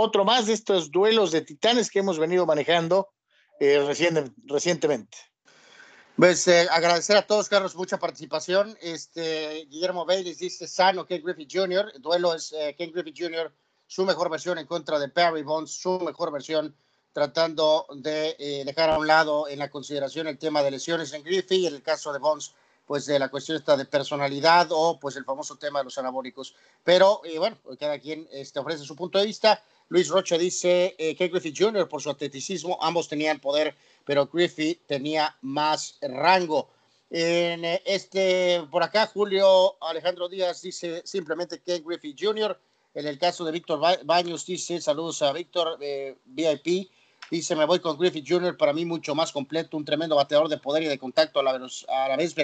otro más de estos duelos de titanes que hemos venido manejando eh, recientemente. Pues eh, agradecer a todos, Carlos, mucha participación. Este, Guillermo Bailey dice sano Ken Griffith Jr. El duelo es eh, Ken Griffith Jr., su mejor versión en contra de Perry Bonds, su mejor versión tratando de eh, dejar a un lado en la consideración el tema de lesiones en Griffith y en el caso de Bonds, pues de la cuestión esta de personalidad o pues el famoso tema de los anabólicos. Pero bueno, cada quien este, ofrece su punto de vista. Luis Rocha dice que Griffith Jr. por su atleticismo, ambos tenían poder pero Griffith tenía más rango. En eh, este, por acá, Julio Alejandro Díaz dice simplemente que Griffith Jr. En el caso de Víctor Baños dice, saludos a Víctor, eh, VIP, dice, me voy con Griffith Jr., para mí mucho más completo, un tremendo bateador de poder y de contacto a la, vez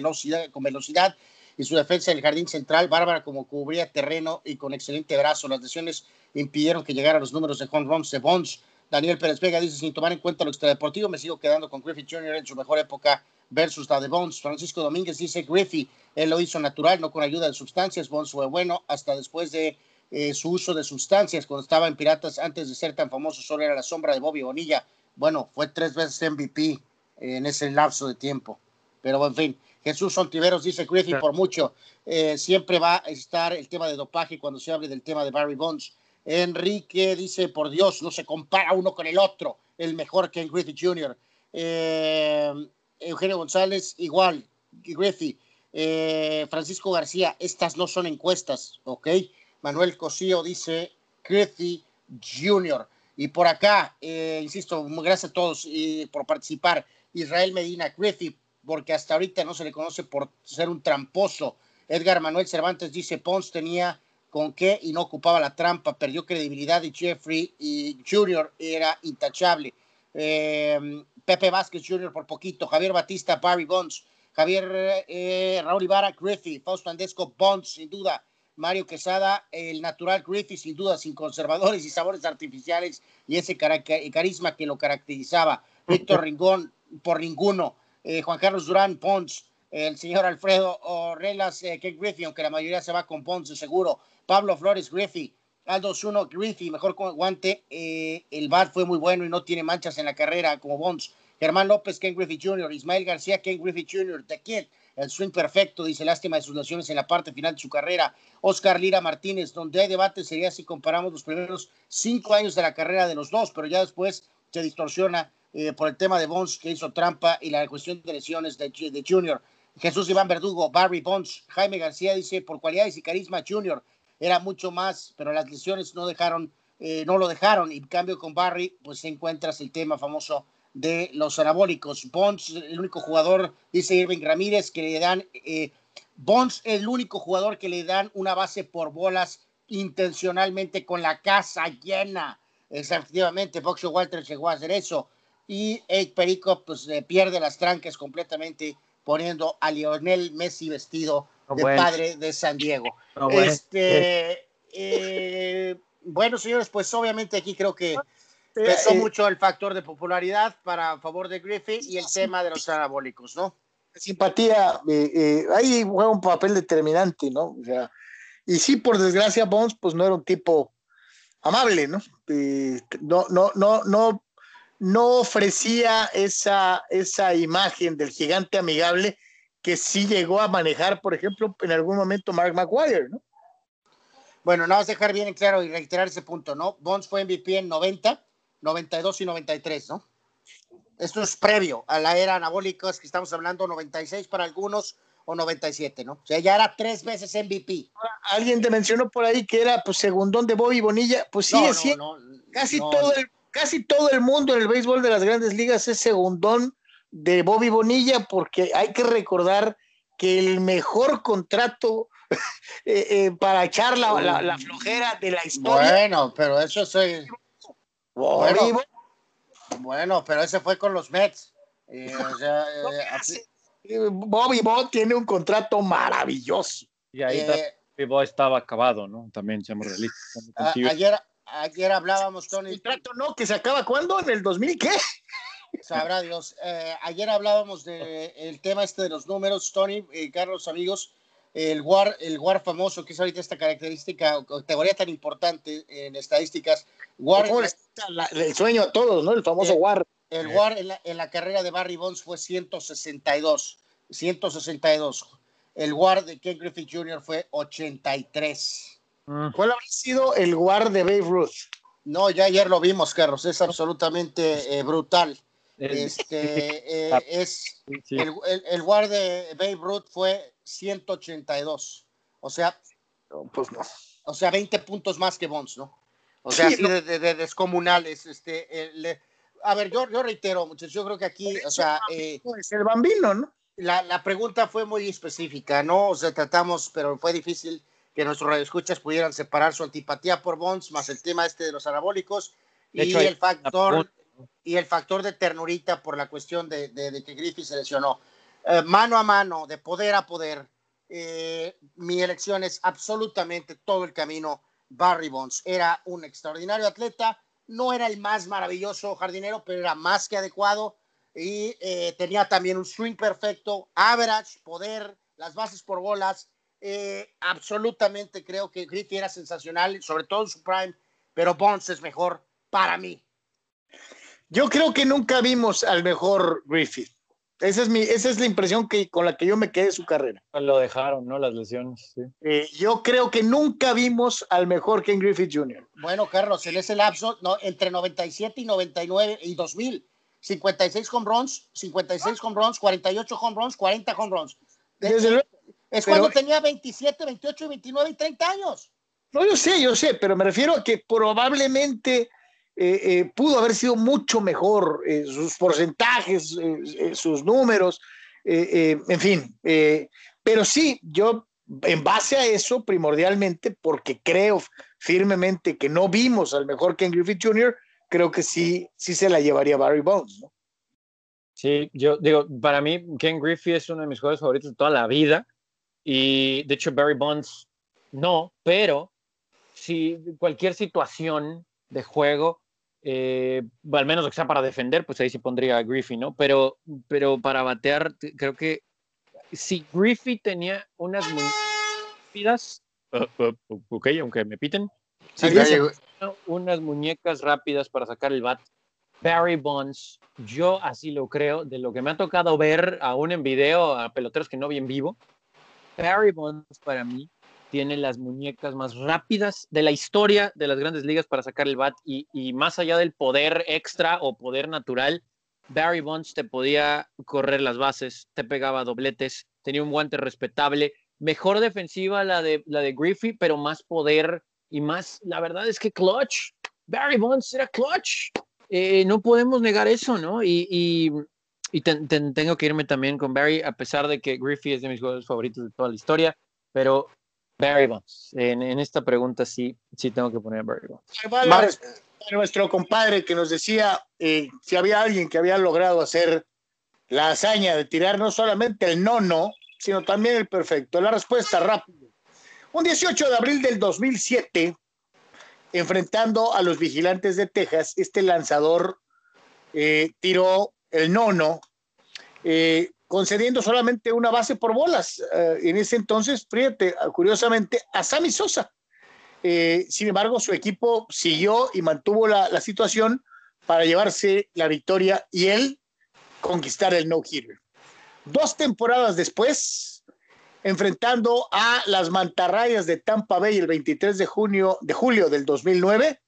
con velocidad y su defensa en el jardín central, bárbara como cubría terreno y con excelente brazo. Las lesiones impidieron que llegara los números de home runs de Bonds Daniel Pérez Vega dice, sin tomar en cuenta lo extradeportivo, me sigo quedando con Griffith Jr. en su mejor época versus la de Bones. Francisco Domínguez dice, Griffith, él lo hizo natural, no con ayuda de sustancias. Bones fue bueno hasta después de eh, su uso de sustancias. Cuando estaba en Piratas, antes de ser tan famoso, solo era la sombra de Bobby Bonilla. Bueno, fue tres veces MVP en ese lapso de tiempo. Pero en fin, Jesús Ontiveros dice, Griffith por mucho, eh, siempre va a estar el tema de dopaje cuando se hable del tema de Barry Bonds. Enrique dice, por Dios, no se compara uno con el otro, el mejor que en Griffith Jr. Eh, Eugenio González, igual, Griffith. Eh, Francisco García, estas no son encuestas, ¿ok? Manuel Cosío dice Griffith Jr. Y por acá, eh, insisto, gracias a todos por participar. Israel Medina, Griffith, porque hasta ahorita no se le conoce por ser un tramposo. Edgar Manuel Cervantes dice, Pons tenía con qué y no ocupaba la trampa, perdió credibilidad y Jeffrey y Junior era intachable. Eh, Pepe Vázquez Jr. por poquito, Javier Batista, Barry Bonds, Javier eh, Raúl Ibarra, Griffith, Fausto Andesco, Bonds, sin duda, Mario Quesada, el natural Griffith, sin duda, sin conservadores y sabores artificiales y ese carisma que lo caracterizaba. Víctor Ringón, por ninguno. Eh, Juan Carlos Durán, Pons, el señor Alfredo Orrelas, eh, Ken Griffith, aunque la mayoría se va con Pons, seguro. Pablo Flores Griffey, Aldo Zuno Griffey, mejor guante. Eh, el bat fue muy bueno y no tiene manchas en la carrera como Bonds. Germán López, Ken Griffey Jr., Ismael García, Ken Griffey Jr., Kid, el swing perfecto, dice lástima de sus lesiones en la parte final de su carrera. Oscar Lira Martínez, donde hay debate sería si comparamos los primeros cinco años de la carrera de los dos, pero ya después se distorsiona por el tema de Bonds que hizo trampa y la cuestión de lesiones de, de Junior. Jesús Iván Verdugo, Barry Bonds, Jaime García dice por cualidades y carisma Junior era mucho más, pero las lesiones no dejaron, eh, no lo dejaron. Y en cambio con Barry, pues encuentras el tema famoso de los anabólicos. Bonds, el único jugador, dice Irving Ramírez, que le dan, eh, Bonds, el único jugador que le dan una base por bolas intencionalmente con la casa llena. Efectivamente, Boxer Walter llegó a hacer eso. Y Ed Perico, pues pierde las trancas completamente poniendo a Lionel Messi vestido de padre de San Diego. este, eh, bueno, señores, pues obviamente aquí creo que pesó eh, mucho el factor de popularidad para favor de Griffith y el tema de los anabólicos, ¿no? Simpatía, eh, ahí juega un papel determinante, ¿no? O sea, y sí, por desgracia, Bones, pues no era un tipo amable, ¿no? no, no, no, no, no ofrecía esa, esa imagen del gigante amigable que sí llegó a manejar, por ejemplo, en algún momento Mark McGuire, ¿no? Bueno, nada más dejar bien claro y reiterar ese punto, ¿no? Bonds fue MVP en 90, 92 y 93, ¿no? Esto es previo a la era anabólica, que estamos hablando 96 para algunos o 97, ¿no? O sea, ya era tres veces MVP. Alguien te mencionó por ahí que era pues segundón de Bobby Bonilla, pues sí, sí casi todo el casi todo el mundo en el béisbol de las grandes ligas es segundón de Bobby Bonilla, porque hay que recordar que el mejor contrato eh, eh, para echar la, la, flojera de la historia. Bueno, pero eso es. Bueno, bueno, pero ese fue con los Mets. Eh, Bobby Bo tiene un contrato maravilloso. Y ahí Bobby Bo estaba acabado, ¿no? También seamos realistas. Ayer, ayer hablábamos, Tony. ¿El contrato no? ¿Que se acaba cuándo? ¿En el 2000 qué? Sabrá Dios. Eh, ayer hablábamos del el tema este de los números, Tony y Carlos, amigos. el WAR, el WAR famoso, que es ahorita esta característica, categoría tan importante en estadísticas. WAR, el sueño a todos, ¿no? El famoso eh, WAR. El WAR en la, en la, carrera de Barry Bonds fue 162. 162. El WAR de Ken Griffith Jr. fue 83. Mm. ¿Cuál habría sido el WAR de Babe Ruth? No, ya ayer lo vimos, Carlos. Es absolutamente eh, brutal. Este, eh, es el, el, el, WAR de Babe Ruth fue 182. O sea, pues no. O sea, 20 puntos más que Bonds, ¿no? O sea, sí, así no. de, de, de, descomunales. Este, el, a ver, yo, yo reitero, muchachos, yo creo que aquí, o sea. Eh, es el bambino, ¿no? La, la, pregunta fue muy específica, ¿no? O sea, tratamos, pero fue difícil que nuestros radioescuchas pudieran separar su antipatía por Bonds más el tema este de los anabólicos y hecho, el factor y el factor de ternurita por la cuestión de, de, de que Griffith se lesionó. Eh, mano a mano, de poder a poder, eh, mi elección es absolutamente todo el camino Barry Bonds. Era un extraordinario atleta, no era el más maravilloso jardinero, pero era más que adecuado y eh, tenía también un swing perfecto, average, poder, las bases por bolas. Eh, absolutamente creo que Griffith era sensacional, sobre todo en su prime, pero Bonds es mejor para mí. Yo creo que nunca vimos al mejor Griffith. Esa es, mi, esa es la impresión que, con la que yo me quedé de su carrera. Lo dejaron, ¿no? Las lesiones. Sí. Eh, yo creo que nunca vimos al mejor Ken Griffith Jr. Bueno, Carlos, en ese lapso, no, entre 97 y 99 y 2000, 56 home runs, 56 home runs, 48 home runs, 40 home runs. Desde luego, es pero, cuando tenía 27, 28, 29 y 30 años. No, yo sé, yo sé, pero me refiero a que probablemente eh, eh, pudo haber sido mucho mejor, eh, sus porcentajes, eh, sus números, eh, en fin. pero sí, yo en base a eso, primordialmente, porque creo firmemente que no vimos al mejor Ken Griffith Jr., creo que sí, sí se la llevaría Barry Bonds. ¿no? Sí, yo digo, para mí Ken Griffey es uno de mis jugadores favoritos de toda la vida y de hecho Barry Bonds no, pero si cualquier situación de juego, eh, al menos que sea para defender, pues ahí sí pondría a Griffey, ¿no? Pero, pero para batear, creo que si Griffey tenía unas rápidas, uh, uh, ok, aunque me piten, si unas muñecas rápidas para sacar el bat, Barry Bonds, yo así lo creo, de lo que me ha tocado ver aún en video a peloteros que no vi en vivo, Barry Bonds para mí tiene las muñecas más rápidas de la historia de las grandes ligas para sacar el bat y, más allá del poder extra o poder natural, Barry Bonds te podía correr las bases, te pegaba dobletes, tenía un guante respetable, mejor defensiva la de, la de Griffey, pero más poder y más, la verdad es que clutch, Barry Bonds era clutch, eh, no podemos negar eso, ¿no? Y, y ten, ten, tengo que irme también con Barry, a pesar de que Griffey es de mis jugadores favoritos de toda la historia, pero Barry Bonds, en, en esta pregunta sí, sí tengo que poner a Barry Bonds. Vale, nuestro compadre que nos decía eh, si había alguien que había logrado hacer la hazaña de tirar no solamente el no, no, sino también el perfecto. La respuesta rápida. Un 18 de abril del 2007, enfrentando a los vigilantes de Texas, este lanzador eh, tiró el nono, eh, concediendo solamente una base por bolas. Eh, en ese entonces, fíjate, curiosamente, a Sammy Sosa. Eh, sin embargo, su equipo siguió y mantuvo la, situación para llevarse la victoria y él conquistar el no-hitter. Dos temporadas después, enfrentando a las mantarrayas de Tampa Bay el 23 de, junio, de julio del 2009,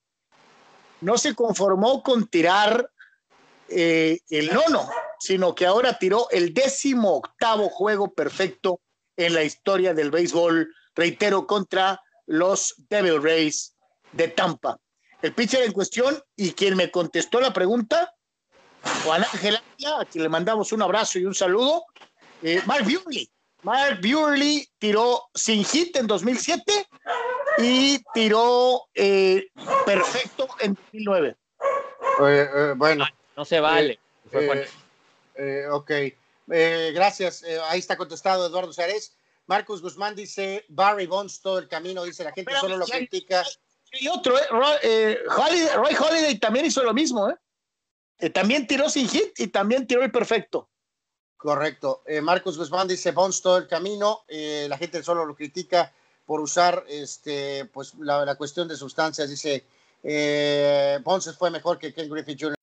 no se conformó con tirar eh, el nono, sino que ahora tiró el décimo octavo juego perfecto en la historia del béisbol, reitero, contra los Devil Rays de Tampa. El pitcher en cuestión y quien me contestó la pregunta, Juan Ángel a quien le mandamos un abrazo y un saludo, eh, Mark Buehrle. Mark Buehrle tiró sin hit en 2007 y tiró eh, perfecto en 2009. Eh, bueno. No se vale. Eh, ok. gracias. ahí está contestado Eduardo Sárez. Marcos Guzmán dice Barry Bonds todo el camino, dice la gente Pero, solo lo y, critica. Y otro, eh, Roy, eh, Holiday, Roy, Holiday, también hizo lo mismo, ¿eh? también tiró sin hit y también tiró el perfecto. Correcto. Eh, Marcos Guzmán dice Bones todo el camino. Eh, la gente solo lo critica por usar este, pues, la, la cuestión de sustancias. Dice eh, Bones fue mejor que Ken Griffey Jr.